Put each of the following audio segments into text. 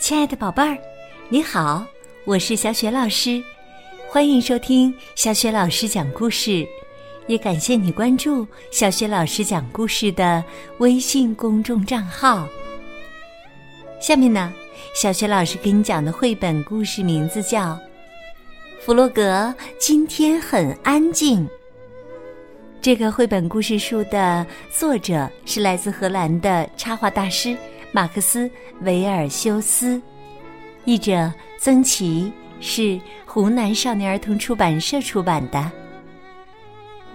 亲爱的宝贝儿，你好，我是小雪老师，欢迎收听小雪老师讲故事，也感谢你关注小雪老师讲故事的微信公众账号。下面呢，小雪老师给你讲的绘本故事名字叫《弗洛格今天很安静》。这个绘本故事书的作者是来自荷兰的插画大师马克思·维尔修斯，译者曾琦，是湖南少年儿童出版社出版的。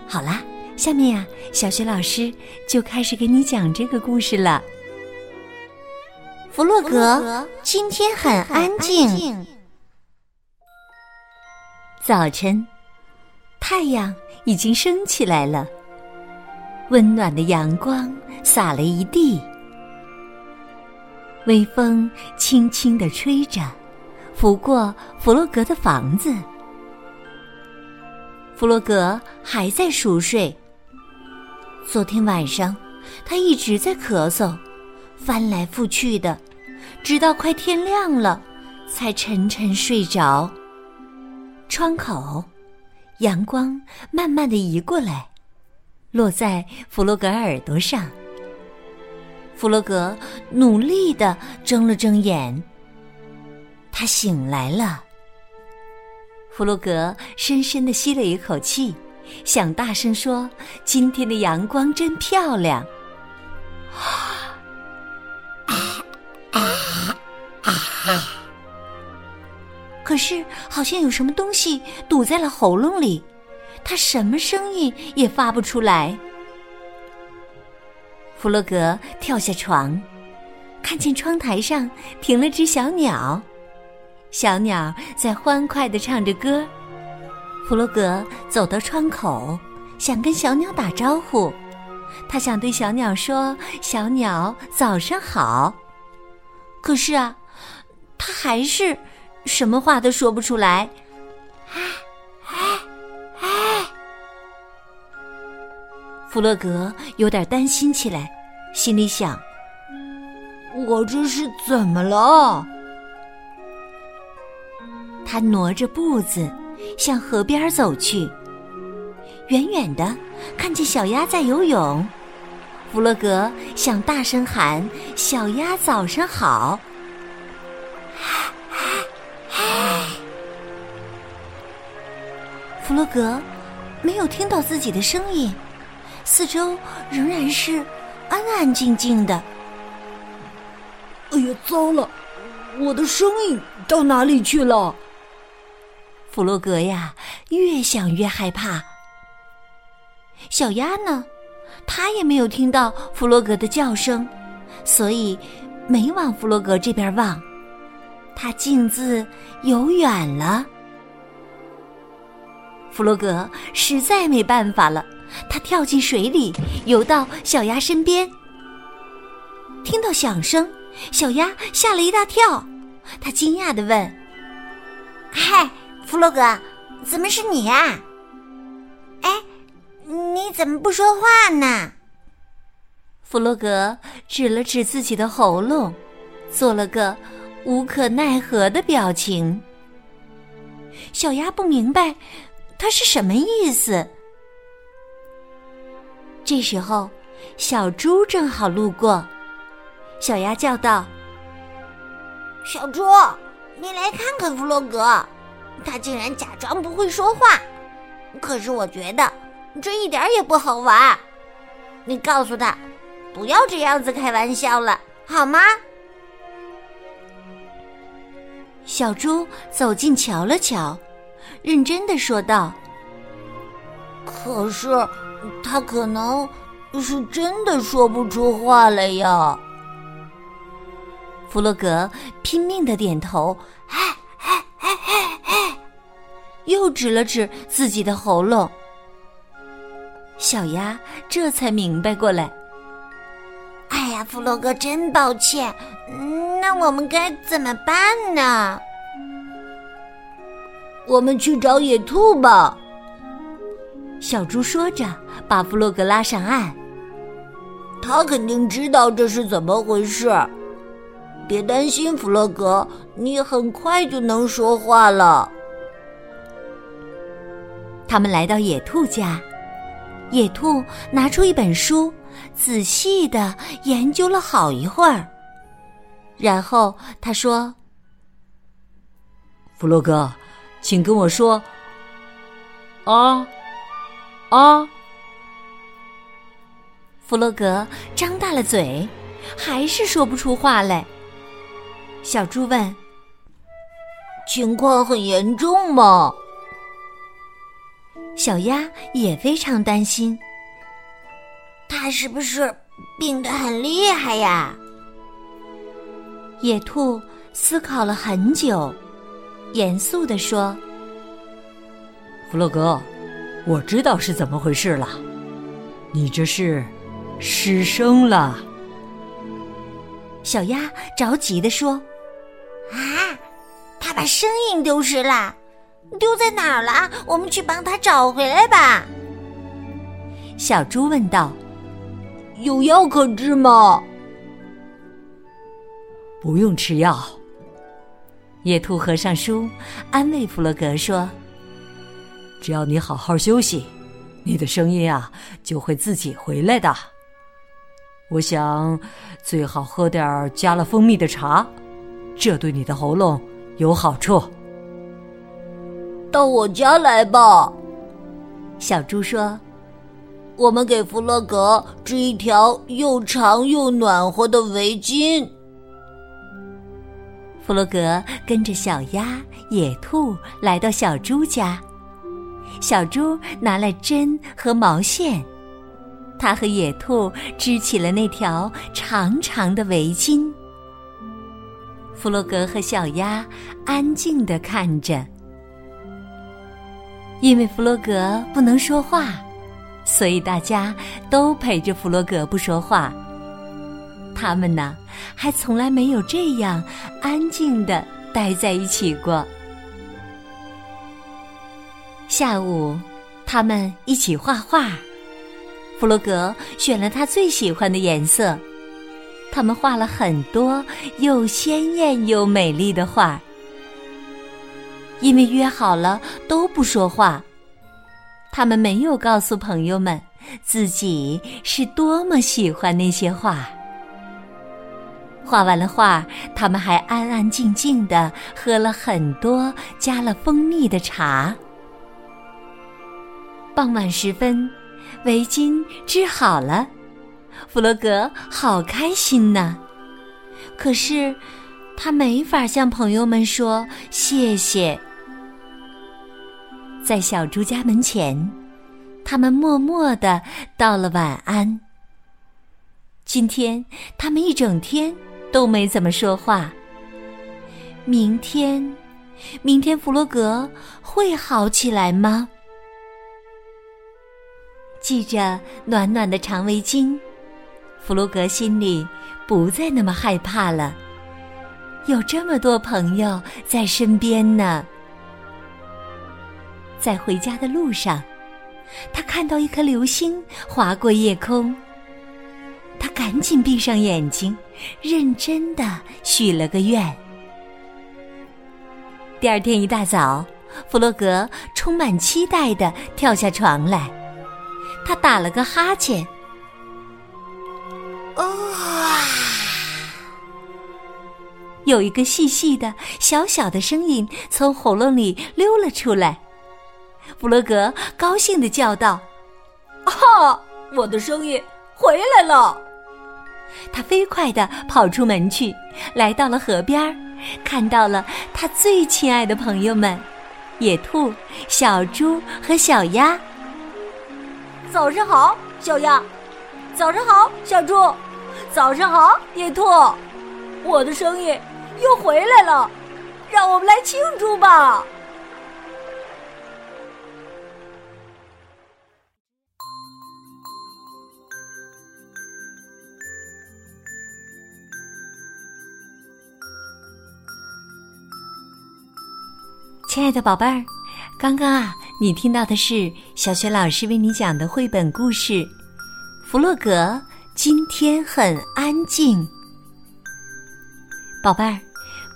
好啦，下面呀，小学老师就开始给你讲这个故事了。弗洛格今天很安静。早晨，太阳。已经升起来了，温暖的阳光洒了一地，微风轻轻地吹着，拂过弗洛格的房子。弗洛格还在熟睡。昨天晚上，他一直在咳嗽，翻来覆去的，直到快天亮了，才沉沉睡着。窗口。阳光慢慢的移过来，落在弗洛格耳朵上。弗洛格努力的睁了睁眼，他醒来了。弗洛格深深的吸了一口气，想大声说：“今天的阳光真漂亮。”可是，好像有什么东西堵在了喉咙里，他什么声音也发不出来。弗洛格跳下床，看见窗台上停了只小鸟，小鸟在欢快的唱着歌。弗洛格走到窗口，想跟小鸟打招呼，他想对小鸟说：“小鸟，早上好。”可是啊，他还是。什么话都说不出来，哎哎哎！弗洛格有点担心起来，心里想：“我这是怎么了？”他挪着步子向河边走去，远远的看见小鸭在游泳。弗洛格想大声喊：“小鸭，早上好！”弗洛格没有听到自己的声音，四周仍然是安安静静的。哎呀，糟了！我的声音到哪里去了？弗洛格呀，越想越害怕。小鸭呢？它也没有听到弗洛格的叫声，所以没往弗洛格这边望。它径自游远了。弗洛格实在没办法了，他跳进水里，游到小鸭身边。听到响声，小鸭吓了一大跳，他惊讶的问：“嗨，弗洛格，怎么是你呀？哎，你怎么不说话呢？”弗洛格指了指自己的喉咙，做了个无可奈何的表情。小鸭不明白。他是什么意思？这时候，小猪正好路过，小鸭叫道：“小猪，你来看看弗洛格，他竟然假装不会说话。可是我觉得这一点也不好玩。你告诉他，不要这样子开玩笑了，好吗？”小猪走近瞧了瞧。认真的说道：“可是，他可能是真的说不出话来呀。”弗洛格拼命的点头，哎哎哎哎哎，又指了指自己的喉咙。小鸭这才明白过来：“哎呀，弗洛格，真抱歉，那我们该怎么办呢？”我们去找野兔吧。小猪说着，把弗洛格拉上岸。他肯定知道这是怎么回事。别担心，弗洛格，你很快就能说话了。他们来到野兔家，野兔拿出一本书，仔细的研究了好一会儿。然后他说：“弗洛格，请跟我说。”啊啊！弗洛格张大了嘴，还是说不出话来。小猪问：“情况很严重吗？”小鸭也非常担心，他是不是病得很厉害呀？野兔思考了很久，严肃地说：“弗洛格，我知道是怎么回事了，你这是失声了。”小鸭着急地说。啊！他把声音丢失了，丢在哪儿了？我们去帮他找回来吧。小猪问道：“有药可治吗？”不用吃药。野兔合上书，安慰弗洛格说：“只要你好好休息，你的声音啊就会自己回来的。我想，最好喝点加了蜂蜜的茶。”这对你的喉咙有好处。到我家来吧，小猪说：“我们给弗洛格织一条又长又暖和的围巾。”弗洛格跟着小鸭、野兔来到小猪家，小猪拿来针和毛线，他和野兔织起了那条长长的围巾。弗洛格和小鸭安静的看着，因为弗洛格不能说话，所以大家都陪着弗洛格不说话。他们呢，还从来没有这样安静的待在一起过。下午，他们一起画画，弗洛格选了他最喜欢的颜色。他们画了很多又鲜艳又美丽的画，因为约好了都不说话，他们没有告诉朋友们自己是多么喜欢那些画。画完了画，他们还安安静静的喝了很多加了蜂蜜的茶。傍晚时分，围巾织好了。弗洛格好开心呐，可是他没法向朋友们说谢谢。在小猪家门前，他们默默的道了晚安。今天他们一整天都没怎么说话。明天，明天弗洛格会好起来吗？系着暖暖的长围巾。弗洛格心里不再那么害怕了，有这么多朋友在身边呢。在回家的路上，他看到一颗流星划过夜空，他赶紧闭上眼睛，认真的许了个愿。第二天一大早，弗洛格充满期待的跳下床来，他打了个哈欠。啊！有一个细细的、小小的声音从喉咙里溜了出来。弗洛格高兴的叫道：“啊，我的声音回来了！”他飞快的跑出门去，来到了河边，看到了他最亲爱的朋友们——野兔、小猪和小鸭。早上好，小鸭。早上好，小猪。早上好，野兔。我的声音又回来了，让我们来庆祝吧！亲爱的宝贝儿，刚刚啊，你听到的是小雪老师为你讲的绘本故事。弗洛格今天很安静。宝贝儿，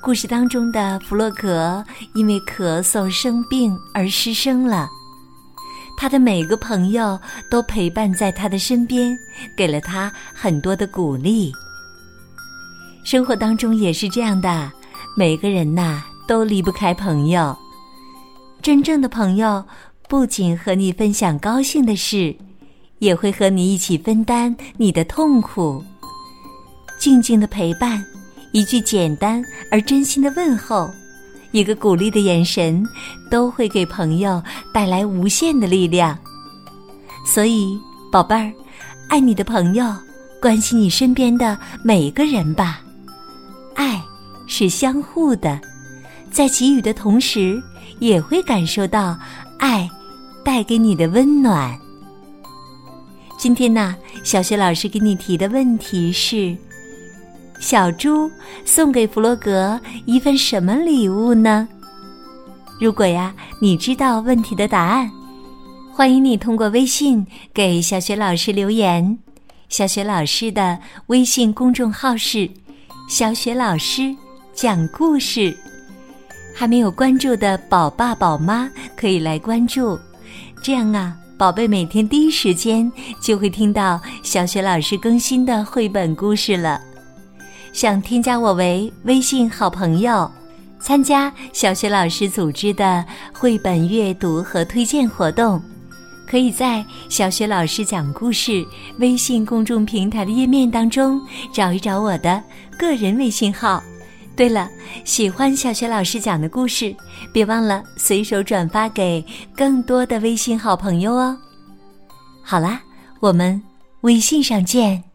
故事当中的弗洛格因为咳嗽生病而失声了。他的每个朋友都陪伴在他的身边，给了他很多的鼓励。生活当中也是这样的，每个人呐都离不开朋友。真正的朋友不仅和你分享高兴的事，也会和你一起分担你的痛苦。静静的陪伴。一句简单而真心的问候，一个鼓励的眼神，都会给朋友带来无限的力量。所以，宝贝儿，爱你的朋友，关心你身边的每一个人吧。爱是相互的，在给予的同时，也会感受到爱带给你的温暖。今天呢，小雪老师给你提的问题是。小猪送给弗洛格一份什么礼物呢？如果呀，你知道问题的答案，欢迎你通过微信给小雪老师留言。小雪老师的微信公众号是“小雪老师讲故事”，还没有关注的宝爸宝妈可以来关注，这样啊，宝贝每天第一时间就会听到小雪老师更新的绘本故事了。想添加我为微信好朋友，参加小学老师组织的绘本阅读和推荐活动，可以在小学老师讲故事微信公众平台的页面当中找一找我的个人微信号。对了，喜欢小学老师讲的故事，别忘了随手转发给更多的微信好朋友哦。好啦，我们微信上见。